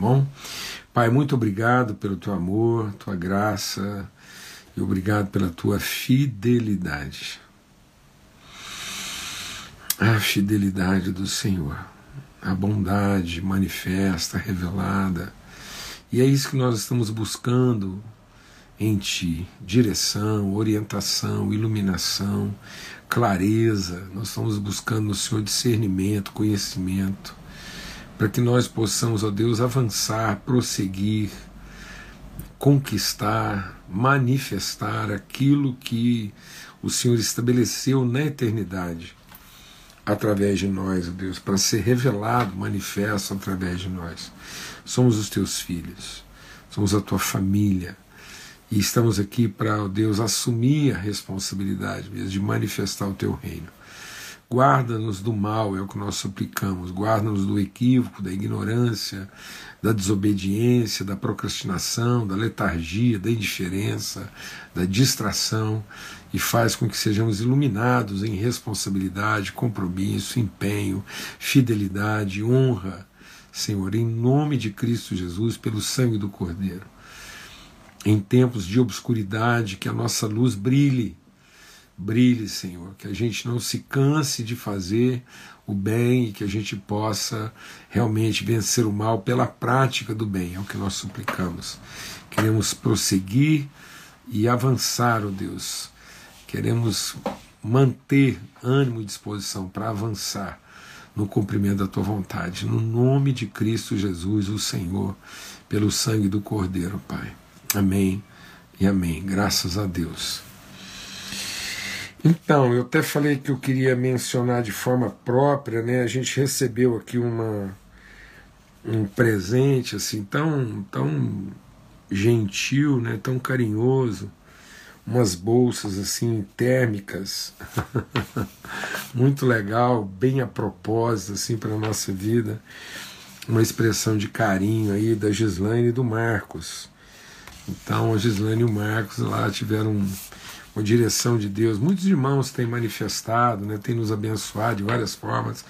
bom? Pai, muito obrigado pelo teu amor, tua graça e obrigado pela tua fidelidade. A fidelidade do Senhor, a bondade manifesta, revelada. E é isso que nós estamos buscando em Ti: direção, orientação, iluminação, clareza. Nós estamos buscando no Senhor discernimento, conhecimento para que nós possamos, ó Deus, avançar, prosseguir, conquistar, manifestar aquilo que o Senhor estabeleceu na eternidade através de nós, ó Deus, para ser revelado, manifesto através de nós. Somos os teus filhos, somos a tua família. E estamos aqui para, ó Deus, assumir a responsabilidade mesmo de manifestar o teu reino. Guarda-nos do mal, é o que nós suplicamos. Guarda-nos do equívoco, da ignorância, da desobediência, da procrastinação, da letargia, da indiferença, da distração e faz com que sejamos iluminados em responsabilidade, compromisso, empenho, fidelidade, honra, Senhor, em nome de Cristo Jesus, pelo sangue do Cordeiro. Em tempos de obscuridade, que a nossa luz brilhe brilhe, Senhor, que a gente não se canse de fazer o bem e que a gente possa realmente vencer o mal pela prática do bem, é o que nós suplicamos. Queremos prosseguir e avançar, ó oh Deus. Queremos manter ânimo e disposição para avançar no cumprimento da tua vontade, no nome de Cristo Jesus, o Senhor, pelo sangue do Cordeiro, Pai. Amém e amém. Graças a Deus. Então, eu até falei que eu queria mencionar de forma própria, né? A gente recebeu aqui uma um presente assim tão tão gentil, né? Tão carinhoso, umas bolsas assim térmicas, muito legal, bem a propósito assim para nossa vida, uma expressão de carinho aí da Gislaine e do Marcos. Então, a Gislaine e o Marcos lá tiveram com a direção de Deus. Muitos irmãos têm manifestado, né, têm nos abençoado de várias formas,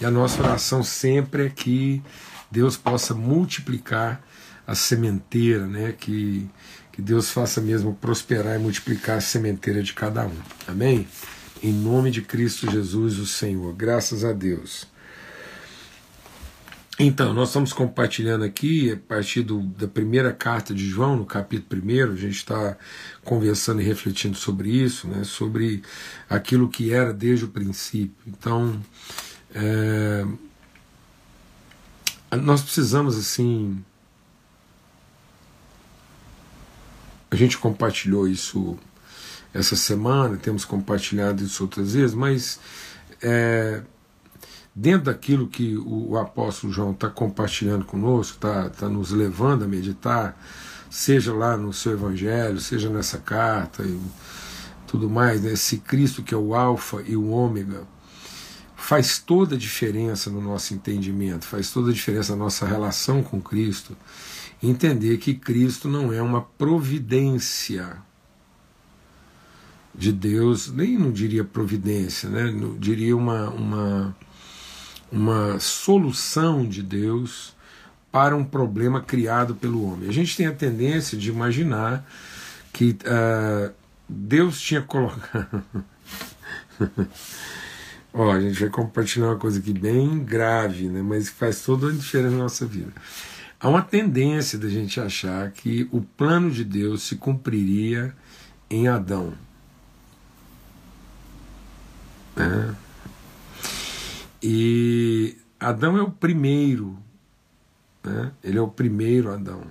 e a nossa oração sempre é que Deus possa multiplicar a sementeira, né, que, que Deus faça mesmo prosperar e multiplicar a sementeira de cada um. Amém? Em nome de Cristo Jesus, o Senhor. Graças a Deus. Então, nós estamos compartilhando aqui, a partir do, da primeira carta de João, no capítulo 1, a gente está conversando e refletindo sobre isso, né, sobre aquilo que era desde o princípio. Então, é, nós precisamos, assim. A gente compartilhou isso essa semana, temos compartilhado isso outras vezes, mas. É, dentro daquilo que o, o apóstolo João está compartilhando conosco, está tá nos levando a meditar, seja lá no seu evangelho, seja nessa carta e tudo mais, né? esse Cristo que é o Alfa e o Ômega, faz toda a diferença no nosso entendimento, faz toda a diferença na nossa relação com Cristo. Entender que Cristo não é uma providência de Deus, nem não diria providência, né? Diria uma, uma uma solução de Deus para um problema criado pelo homem. A gente tem a tendência de imaginar que uh, Deus tinha colocado. Ó, a gente vai compartilhar uma coisa aqui bem grave, né, mas que faz toda a diferença na nossa vida. Há uma tendência da gente achar que o plano de Deus se cumpriria em Adão. Né? E Adão é o primeiro, né? ele é o primeiro Adão.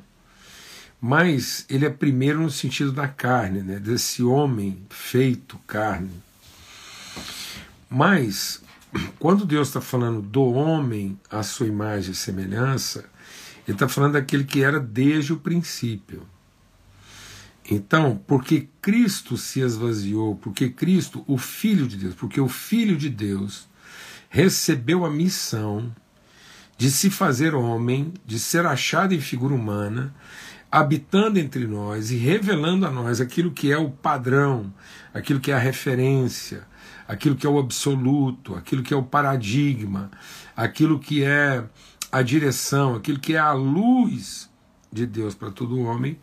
Mas ele é primeiro no sentido da carne, né? desse homem feito carne. Mas, quando Deus está falando do homem à sua imagem e semelhança, ele está falando daquele que era desde o princípio. Então, porque Cristo se esvaziou, porque Cristo, o Filho de Deus, porque o Filho de Deus recebeu a missão de se fazer homem, de ser achado em figura humana, habitando entre nós e revelando a nós aquilo que é o padrão, aquilo que é a referência, aquilo que é o absoluto, aquilo que é o paradigma, aquilo que é a direção, aquilo que é a luz de Deus para todo homem.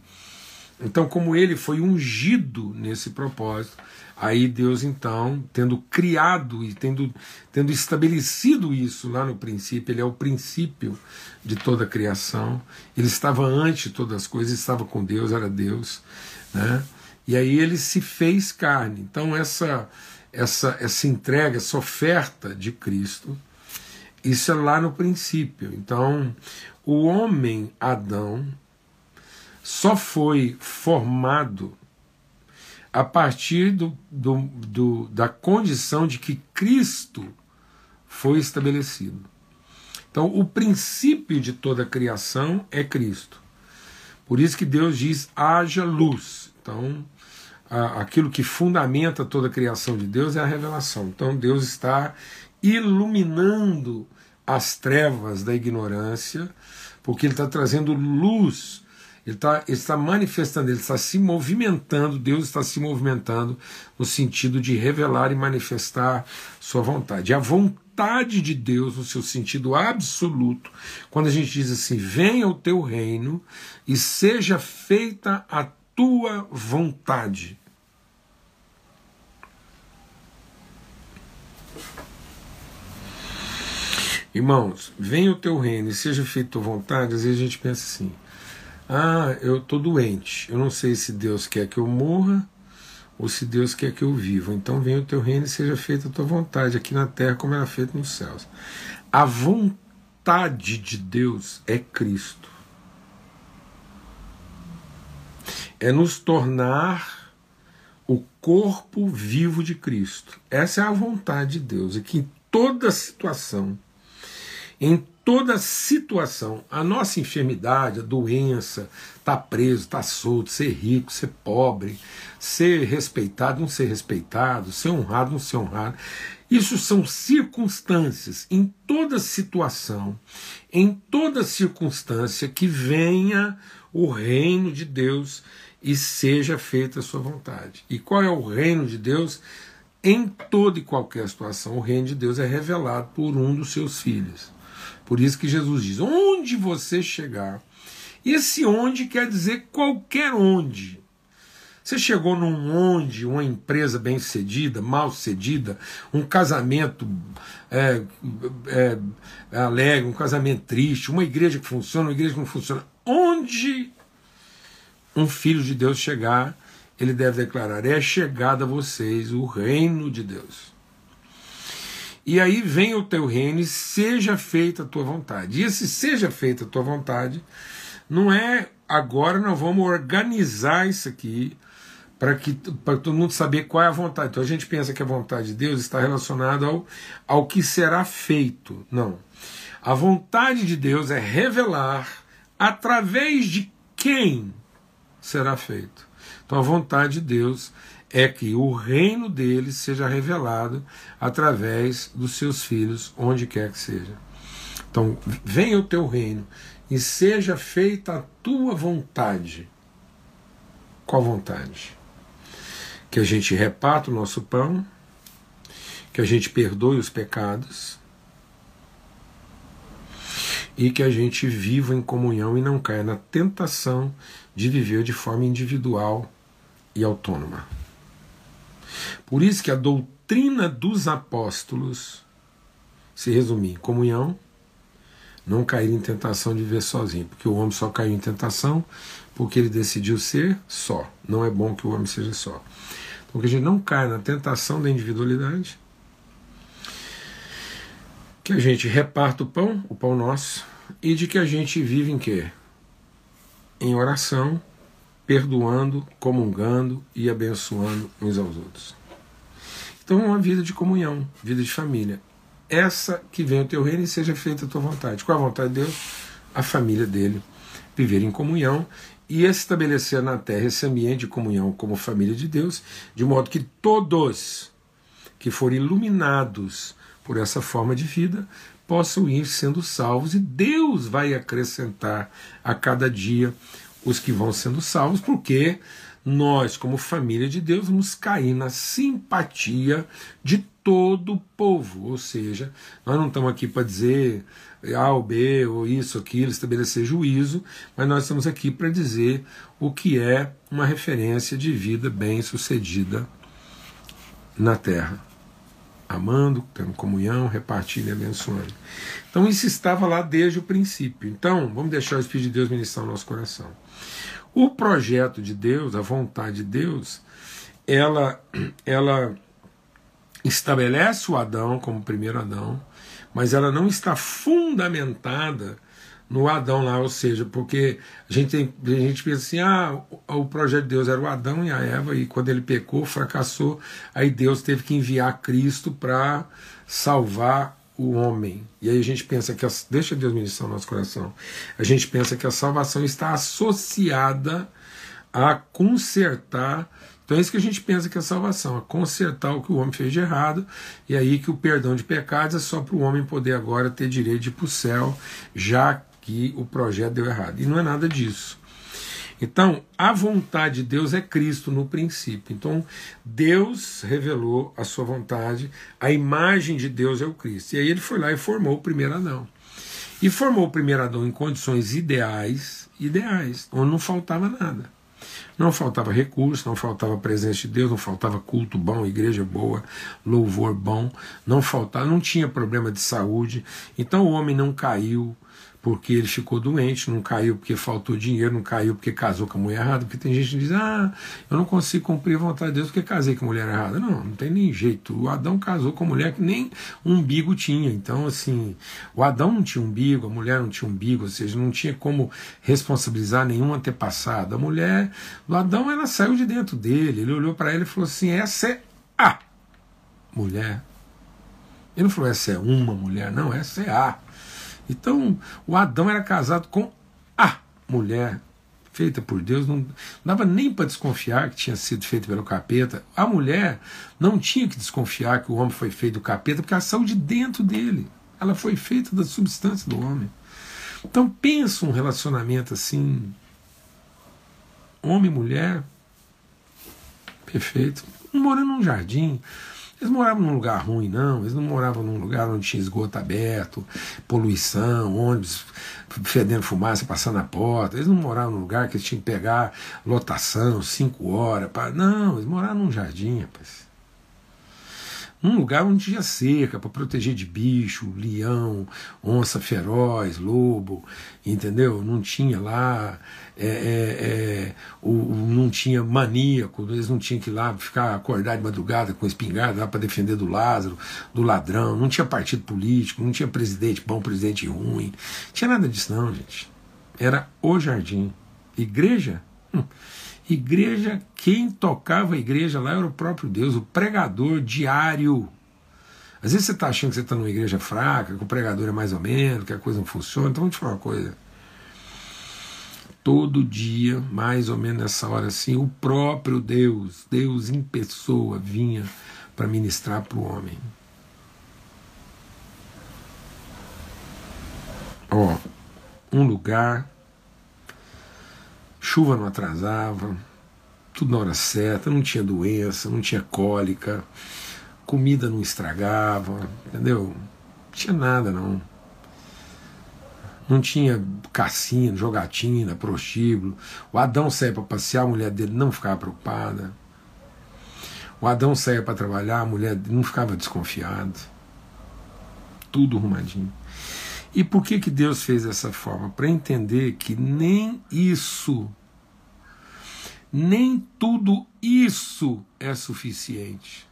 Então, como ele foi ungido nesse propósito, aí Deus, então, tendo criado e tendo, tendo estabelecido isso lá no princípio, ele é o princípio de toda a criação, ele estava antes de todas as coisas, estava com Deus, era Deus, né? e aí ele se fez carne. Então, essa, essa, essa entrega, essa oferta de Cristo, isso é lá no princípio. Então, o homem Adão só foi formado a partir do, do, do, da condição de que Cristo foi estabelecido. Então, o princípio de toda a criação é Cristo. Por isso que Deus diz: haja luz. Então, aquilo que fundamenta toda a criação de Deus é a revelação. Então, Deus está iluminando as trevas da ignorância, porque Ele está trazendo luz, Ele está, ele está manifestando, Ele está se movimentando, Deus está se movimentando no sentido de revelar e manifestar Sua vontade. A vontade de Deus, no seu sentido absoluto, quando a gente diz assim: venha o teu reino e seja feita a tua vontade. Irmãos, venha o teu reino e seja feita a tua vontade. Às vezes a gente pensa assim: ah, eu estou doente, eu não sei se Deus quer que eu morra ou se Deus quer que eu viva. Então venha o teu reino e seja feita a tua vontade aqui na terra como ela é feita nos céus. A vontade de Deus é Cristo. É nos tornar o corpo vivo de Cristo. Essa é a vontade de Deus. E que em toda situação em toda situação. A nossa enfermidade, a doença, tá preso, tá solto, ser rico, ser pobre, ser respeitado, não ser respeitado, ser honrado, não ser honrado. Isso são circunstâncias, em toda situação, em toda circunstância que venha o reino de Deus e seja feita a sua vontade. E qual é o reino de Deus? Em toda e qualquer situação, o reino de Deus é revelado por um dos seus filhos. Por isso que Jesus diz: onde você chegar. Esse onde quer dizer qualquer onde. Você chegou num onde, uma empresa bem sucedida, mal sucedida, um casamento é, é, alegre, um casamento triste, uma igreja que funciona, uma igreja que não funciona. Onde um filho de Deus chegar, ele deve declarar: é chegado a vocês o reino de Deus. E aí vem o teu reino e seja feita a tua vontade. E esse seja feita a tua vontade não é agora nós vamos organizar isso aqui para que para todo mundo saber qual é a vontade. Então a gente pensa que a vontade de Deus está relacionada ao, ao que será feito. Não. A vontade de Deus é revelar através de quem será feito. Então a vontade de Deus é que o reino dele seja revelado através dos seus filhos, onde quer que seja. Então, venha o teu reino e seja feita a tua vontade. Qual vontade? Que a gente reparta o nosso pão, que a gente perdoe os pecados e que a gente viva em comunhão e não caia na tentação de viver de forma individual e autônoma. Por isso que a doutrina dos apóstolos se resume em comunhão, não cair em tentação de viver sozinho, porque o homem só caiu em tentação porque ele decidiu ser só. Não é bom que o homem seja só. Então que a gente não caia na tentação da individualidade, que a gente reparta o pão, o pão nosso, e de que a gente vive em quê? Em oração, perdoando, comungando e abençoando uns aos outros. Então, uma vida de comunhão, vida de família. Essa que vem o teu reino e seja feita a tua vontade. Qual a vontade de Deus? A família dele. Viver em comunhão e estabelecer na terra esse ambiente de comunhão como família de Deus, de modo que todos que forem iluminados por essa forma de vida possam ir sendo salvos e Deus vai acrescentar a cada dia os que vão sendo salvos, porque nós, como família de Deus, vamos cair na simpatia de todo o povo, ou seja, nós não estamos aqui para dizer A ou B, ou isso, aquilo, estabelecer juízo, mas nós estamos aqui para dizer o que é uma referência de vida bem-sucedida na terra. Amando, tendo comunhão, repartindo e abençoando. Então isso estava lá desde o princípio. Então, vamos deixar o Espírito de Deus ministrar o nosso coração. O projeto de Deus, a vontade de Deus, ela, ela estabelece o Adão como primeiro Adão, mas ela não está fundamentada no Adão lá, ou seja, porque a gente, tem, a gente pensa assim, ah, o projeto de Deus era o Adão e a Eva, e quando ele pecou, fracassou, aí Deus teve que enviar Cristo para salvar o homem. E aí a gente pensa que, a, deixa Deus ministrar o nosso coração, a gente pensa que a salvação está associada a consertar então é isso que a gente pensa que é salvação, é consertar o que o homem fez de errado, e aí que o perdão de pecados é só para o homem poder agora ter direito de ir para o céu, já que o projeto deu errado. E não é nada disso. Então, a vontade de Deus é Cristo no princípio. Então, Deus revelou a sua vontade, a imagem de Deus é o Cristo. E aí ele foi lá e formou o primeiro Adão. E formou o primeiro Adão em condições ideais, ideais, onde não faltava nada. Não faltava recurso, não faltava presença de Deus, não faltava culto bom, igreja boa, louvor bom, não faltava, não tinha problema de saúde. Então o homem não caiu, porque ele ficou doente, não caiu porque faltou dinheiro, não caiu porque casou com a mulher errada, porque tem gente que diz, ah, eu não consigo cumprir a vontade de Deus porque casei com a mulher errada. Não, não tem nem jeito. O Adão casou com a mulher que nem umbigo tinha. Então, assim, o Adão não tinha umbigo, a mulher não tinha umbigo, ou seja, não tinha como responsabilizar nenhum antepassado. A mulher do Adão, ela saiu de dentro dele, ele olhou para ele e falou assim: essa é a mulher. Ele não falou, essa é uma mulher, não, essa é a. Então, o Adão era casado com a mulher feita por Deus, não dava nem para desconfiar que tinha sido feita pelo capeta. A mulher não tinha que desconfiar que o homem foi feito do capeta, porque ela saiu de dentro dele. Ela foi feita da substância do homem. Então pensa um relacionamento assim, homem e mulher, perfeito, morando num jardim, eles moravam num lugar ruim, não. Eles não moravam num lugar onde tinha esgoto aberto, poluição, ônibus fedendo fumaça passando na porta. Eles não moravam num lugar que eles tinham que pegar lotação, cinco horas. Pra... Não, eles moravam num jardim, rapaz num lugar onde tinha cerca para proteger de bicho, leão, onça feroz, lobo, entendeu? Não tinha lá, é, é, é, o, não tinha maníaco, eles não tinham que ir lá ficar acordar de madrugada com espingarda lá para defender do Lázaro, do ladrão, não tinha partido político, não tinha presidente bom, presidente ruim, não tinha nada disso não, gente. Era o jardim. Igreja? Hum. Igreja, quem tocava a igreja lá era o próprio Deus, o pregador diário. Às vezes você está achando que você está numa igreja fraca, que o pregador é mais ou menos, que a coisa não funciona. Então vou te falar uma coisa. Todo dia, mais ou menos nessa hora assim, o próprio Deus, Deus em pessoa, vinha para ministrar para o homem. Ó, um lugar chuva não atrasava, tudo na hora certa, não tinha doença, não tinha cólica, comida não estragava, entendeu? Não tinha nada não. Não tinha cassino, jogatina, prostíbulo. O Adão saía para passear, a mulher dele não ficava preocupada. O Adão saía para trabalhar, a mulher não ficava desconfiada. Tudo arrumadinho. E por que, que Deus fez dessa forma? Para entender que nem isso, nem tudo isso é suficiente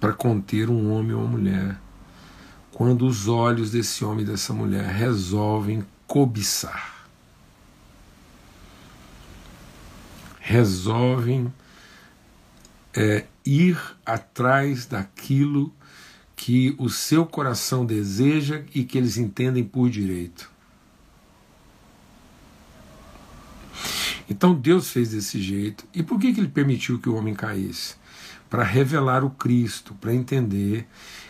para conter um homem ou uma mulher quando os olhos desse homem e dessa mulher resolvem cobiçar. Resolvem é, ir atrás daquilo que o seu coração deseja e que eles entendem por direito. Então Deus fez desse jeito. E por que, que ele permitiu que o homem caísse? Para revelar o Cristo, para entender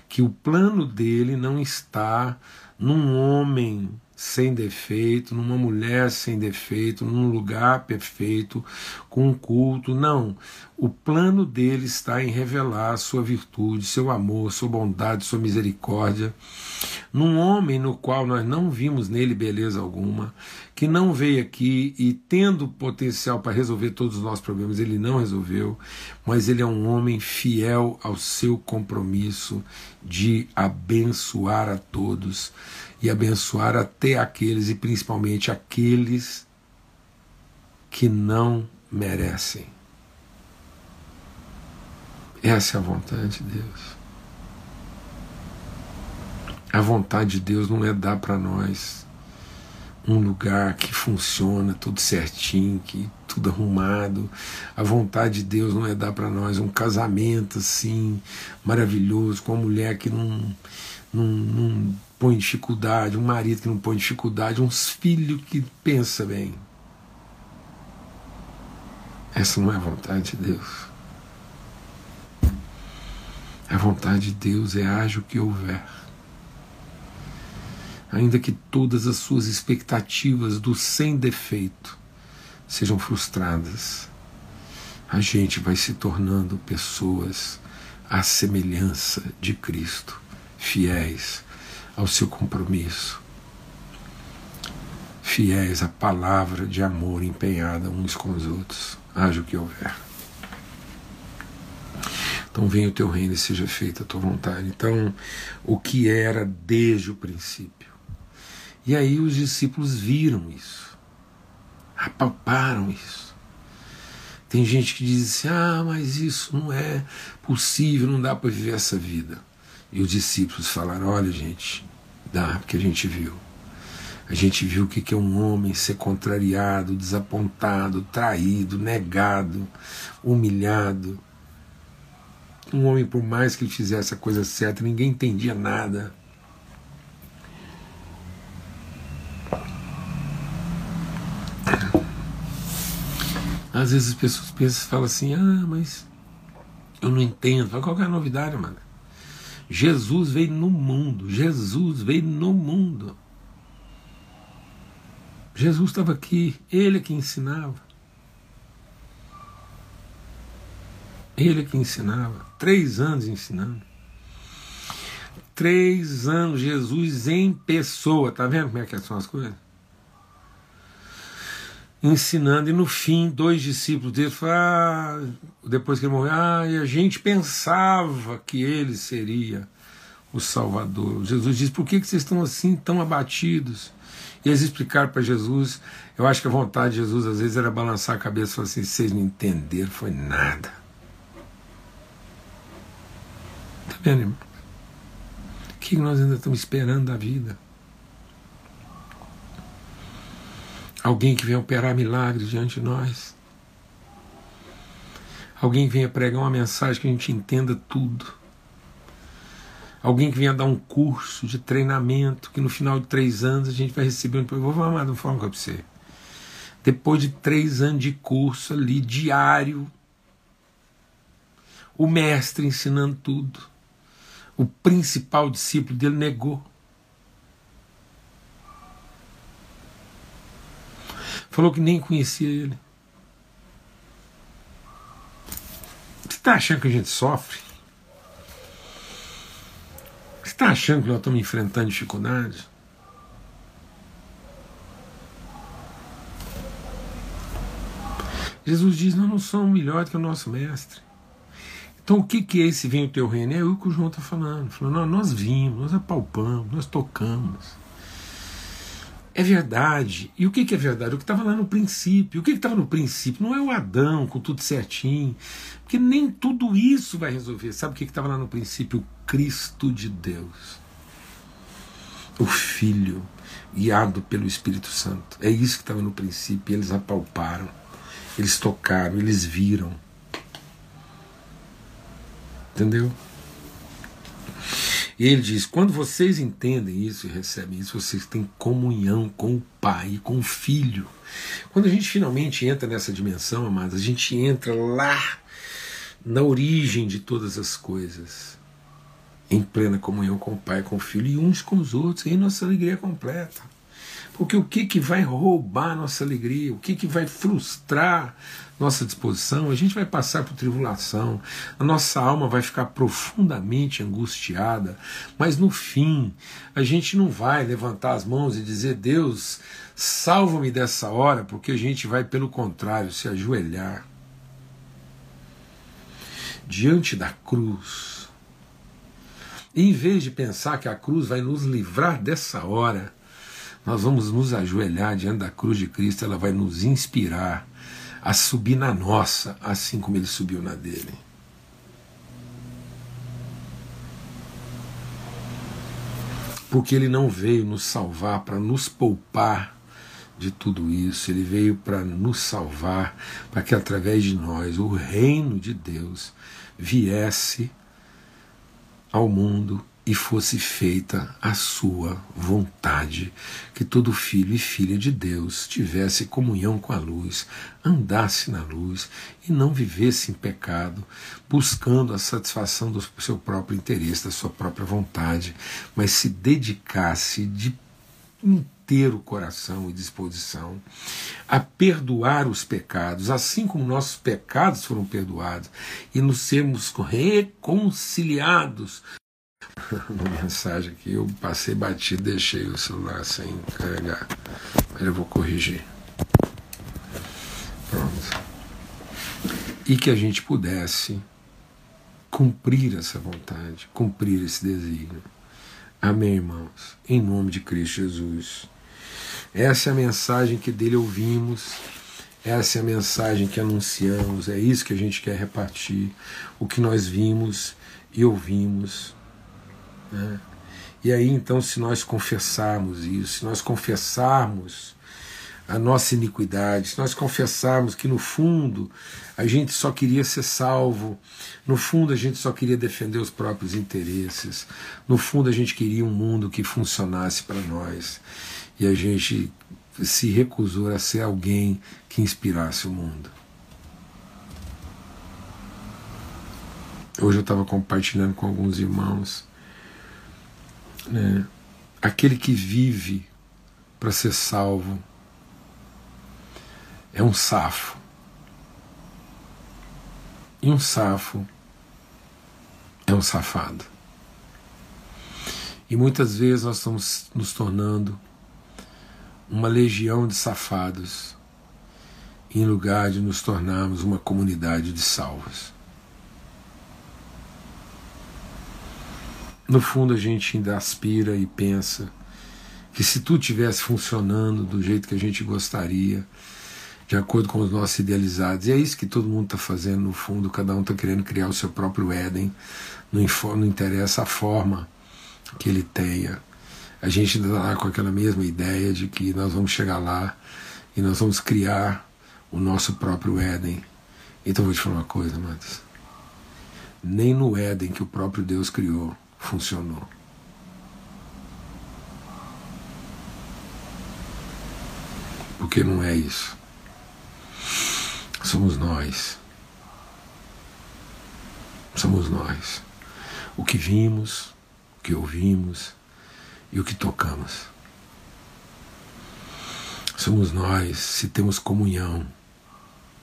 que o plano dele não está num homem sem defeito, numa mulher sem defeito, num lugar perfeito, com um culto. Não. O plano dele está em revelar sua virtude, seu amor, sua bondade, sua misericórdia, num homem no qual nós não vimos nele beleza alguma, que não veio aqui e tendo potencial para resolver todos os nossos problemas, ele não resolveu, mas ele é um homem fiel ao seu compromisso de abençoar a todos e abençoar até aqueles e principalmente aqueles que não merecem. Essa é a vontade de Deus. A vontade de Deus não é dar para nós um lugar que funciona tudo certinho, que tudo arrumado. A vontade de Deus não é dar para nós um casamento assim maravilhoso com uma mulher que não, não, não põe dificuldade, um marido que não põe dificuldade, uns filhos que pensa bem. Essa não é a vontade de Deus. A vontade de Deus é haja o que houver. Ainda que todas as suas expectativas do sem defeito sejam frustradas, a gente vai se tornando pessoas à semelhança de Cristo, fiéis ao seu compromisso, fiéis à palavra de amor empenhada uns com os outros, haja o que houver. Então venha o teu reino e seja feita a tua vontade. Então, o que era desde o princípio. E aí os discípulos viram isso, apalparam isso. Tem gente que diz assim: ah, mas isso não é possível, não dá para viver essa vida. E os discípulos falaram: olha, gente, dá, porque a gente viu. A gente viu o que é um homem ser contrariado, desapontado, traído, negado, humilhado. Um homem, por mais que ele fizesse a coisa certa, ninguém entendia nada. Às vezes as pessoas pensam, falam assim, ah, mas eu não entendo. Fala, qual é a novidade, mano? Jesus veio no mundo, Jesus veio no mundo. Jesus estava aqui, ele é que ensinava. Ele é que ensinava. Três anos ensinando. Três anos Jesus em pessoa. Tá vendo como é que são as coisas? Ensinando, e no fim, dois discípulos dele falaram, ah, depois que ele morreu, ah, e a gente pensava que ele seria o Salvador. Jesus disse: por que, que vocês estão assim, tão abatidos? E eles explicaram para Jesus. Eu acho que a vontade de Jesus às vezes era balançar a cabeça e falar assim: vocês não entenderam, foi nada. Está vendo, irmão? O que nós ainda estamos esperando da vida? Alguém que venha operar milagres diante de nós. Alguém que venha pregar uma mensagem que a gente entenda tudo. Alguém que venha dar um curso de treinamento que no final de três anos a gente vai receber um. Vou falar de uma forma para você. Depois de três anos de curso ali, diário, o mestre ensinando tudo. O principal discípulo dele negou. Falou que nem conhecia ele. Você está achando que a gente sofre? Você está achando que nós estamos enfrentando dificuldades? Jesus diz: Nós não somos melhores que o nosso mestre. Então, o que, que é esse vem o teu reino? É o que o João está falando. falando nós vimos, nós apalpamos, nós tocamos é verdade. E o que, que é verdade? O que estava lá no princípio. O que estava no princípio? Não é o Adão com tudo certinho. Porque nem tudo isso vai resolver. Sabe o que estava lá no princípio? O Cristo de Deus. O Filho, guiado pelo Espírito Santo. É isso que estava no princípio. Eles apalparam, eles tocaram, eles viram. Entendeu? E ele diz: quando vocês entendem isso e recebem isso, vocês têm comunhão com o Pai e com o Filho. Quando a gente finalmente entra nessa dimensão, amados, a gente entra lá na origem de todas as coisas, em plena comunhão com o Pai com o Filho, e uns com os outros, e aí nossa alegria é completa. Porque o que, que vai roubar nossa alegria, o que, que vai frustrar nossa disposição, a gente vai passar por tribulação, a nossa alma vai ficar profundamente angustiada, mas no fim a gente não vai levantar as mãos e dizer: Deus, salva-me dessa hora, porque a gente vai, pelo contrário, se ajoelhar diante da cruz. E em vez de pensar que a cruz vai nos livrar dessa hora, nós vamos nos ajoelhar diante da cruz de Cristo, ela vai nos inspirar a subir na nossa, assim como ele subiu na dele. Porque ele não veio nos salvar para nos poupar de tudo isso, ele veio para nos salvar, para que através de nós o reino de Deus viesse ao mundo e fosse feita a sua vontade, que todo filho e filha de Deus tivesse comunhão com a luz, andasse na luz e não vivesse em pecado, buscando a satisfação do seu próprio interesse, da sua própria vontade, mas se dedicasse de inteiro coração e disposição a perdoar os pecados, assim como nossos pecados foram perdoados, e nos sermos reconciliados uma mensagem aqui, eu passei batido, deixei o celular sem carregar. Mas eu vou corrigir. Pronto. E que a gente pudesse cumprir essa vontade, cumprir esse desígnio. Amém, irmãos? Em nome de Cristo Jesus. Essa é a mensagem que dele ouvimos, essa é a mensagem que anunciamos, é isso que a gente quer repartir, o que nós vimos e ouvimos né? E aí então, se nós confessarmos isso, se nós confessarmos a nossa iniquidade, se nós confessarmos que no fundo a gente só queria ser salvo, no fundo a gente só queria defender os próprios interesses, no fundo a gente queria um mundo que funcionasse para nós e a gente se recusou a ser alguém que inspirasse o mundo. Hoje eu estava compartilhando com alguns irmãos né, aquele que vive para ser salvo é um safo. E um safo é um safado. E muitas vezes nós estamos nos tornando uma legião de safados em lugar de nos tornarmos uma comunidade de salvos. No fundo, a gente ainda aspira e pensa que se tudo tivesse funcionando do jeito que a gente gostaria, de acordo com os nossos idealizados, e é isso que todo mundo está fazendo no fundo, cada um está querendo criar o seu próprio Éden, não, interessa a forma que ele tenha. A gente ainda está com aquela mesma ideia de que nós vamos chegar lá e nós vamos criar o nosso próprio Éden. Então vou te falar uma coisa, Matos. Nem no Éden que o próprio Deus criou funcionou. Porque não é isso. Somos nós. Somos nós. O que vimos, o que ouvimos e o que tocamos. Somos nós se temos comunhão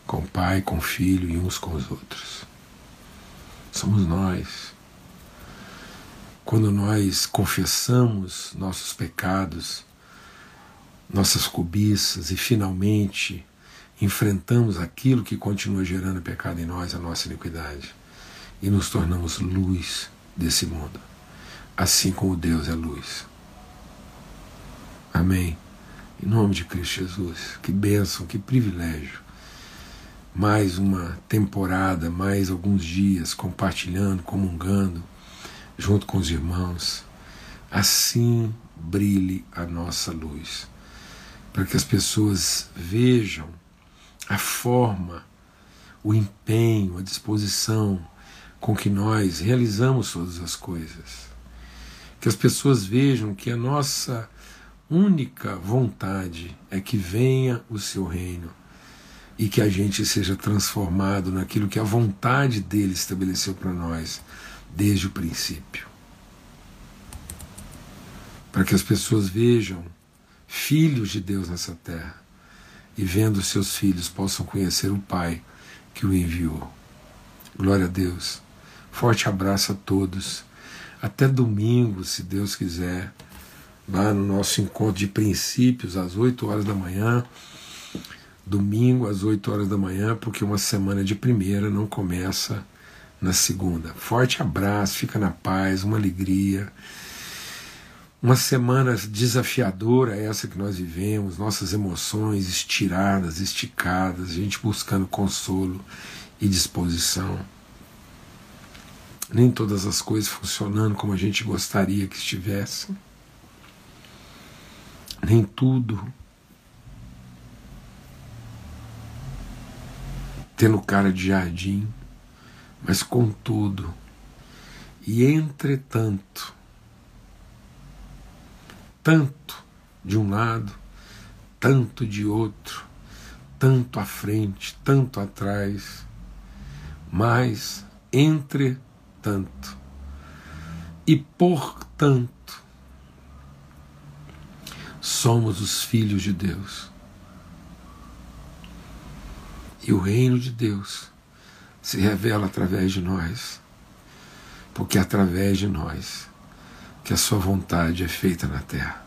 com o Pai, com o Filho e uns com os outros. Somos nós quando nós confessamos nossos pecados, nossas cobiças e finalmente enfrentamos aquilo que continua gerando pecado em nós, a nossa iniquidade, e nos tornamos luz desse mundo, assim como Deus é luz. Amém. Em nome de Cristo Jesus, que bênção, que privilégio. Mais uma temporada, mais alguns dias compartilhando, comungando junto com os irmãos, assim brilhe a nossa luz, para que as pessoas vejam a forma, o empenho, a disposição com que nós realizamos todas as coisas. Que as pessoas vejam que a nossa única vontade é que venha o seu reino e que a gente seja transformado naquilo que a vontade dele estabeleceu para nós desde o princípio. Para que as pessoas vejam filhos de Deus nessa terra e vendo seus filhos possam conhecer o Pai que o enviou. Glória a Deus. Forte abraço a todos. Até domingo, se Deus quiser, lá no nosso encontro de princípios, às 8 horas da manhã. Domingo, às 8 horas da manhã, porque uma semana de primeira não começa na segunda. Forte abraço, fica na paz, uma alegria. Uma semana desafiadora essa que nós vivemos, nossas emoções estiradas, esticadas, a gente buscando consolo e disposição. Nem todas as coisas funcionando como a gente gostaria que estivessem. Nem tudo tendo cara de jardim, mas contudo, e entretanto, tanto de um lado, tanto de outro, tanto à frente, tanto atrás, mas entretanto e portanto somos os filhos de Deus. E o reino de Deus se revela através de nós, porque é através de nós que a sua vontade é feita na terra.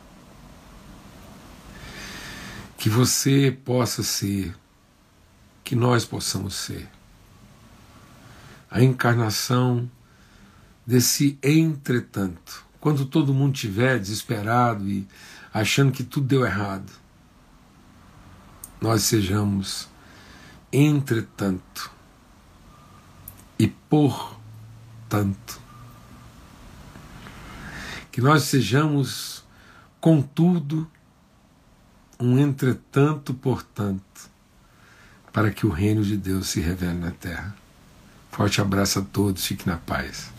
Que você possa ser, que nós possamos ser, a encarnação desse entretanto. Quando todo mundo estiver desesperado e achando que tudo deu errado, nós sejamos entretanto e portanto que nós sejamos, contudo, um entretanto, portanto, para que o reino de Deus se revele na terra. Forte abraço a todos, fique na paz.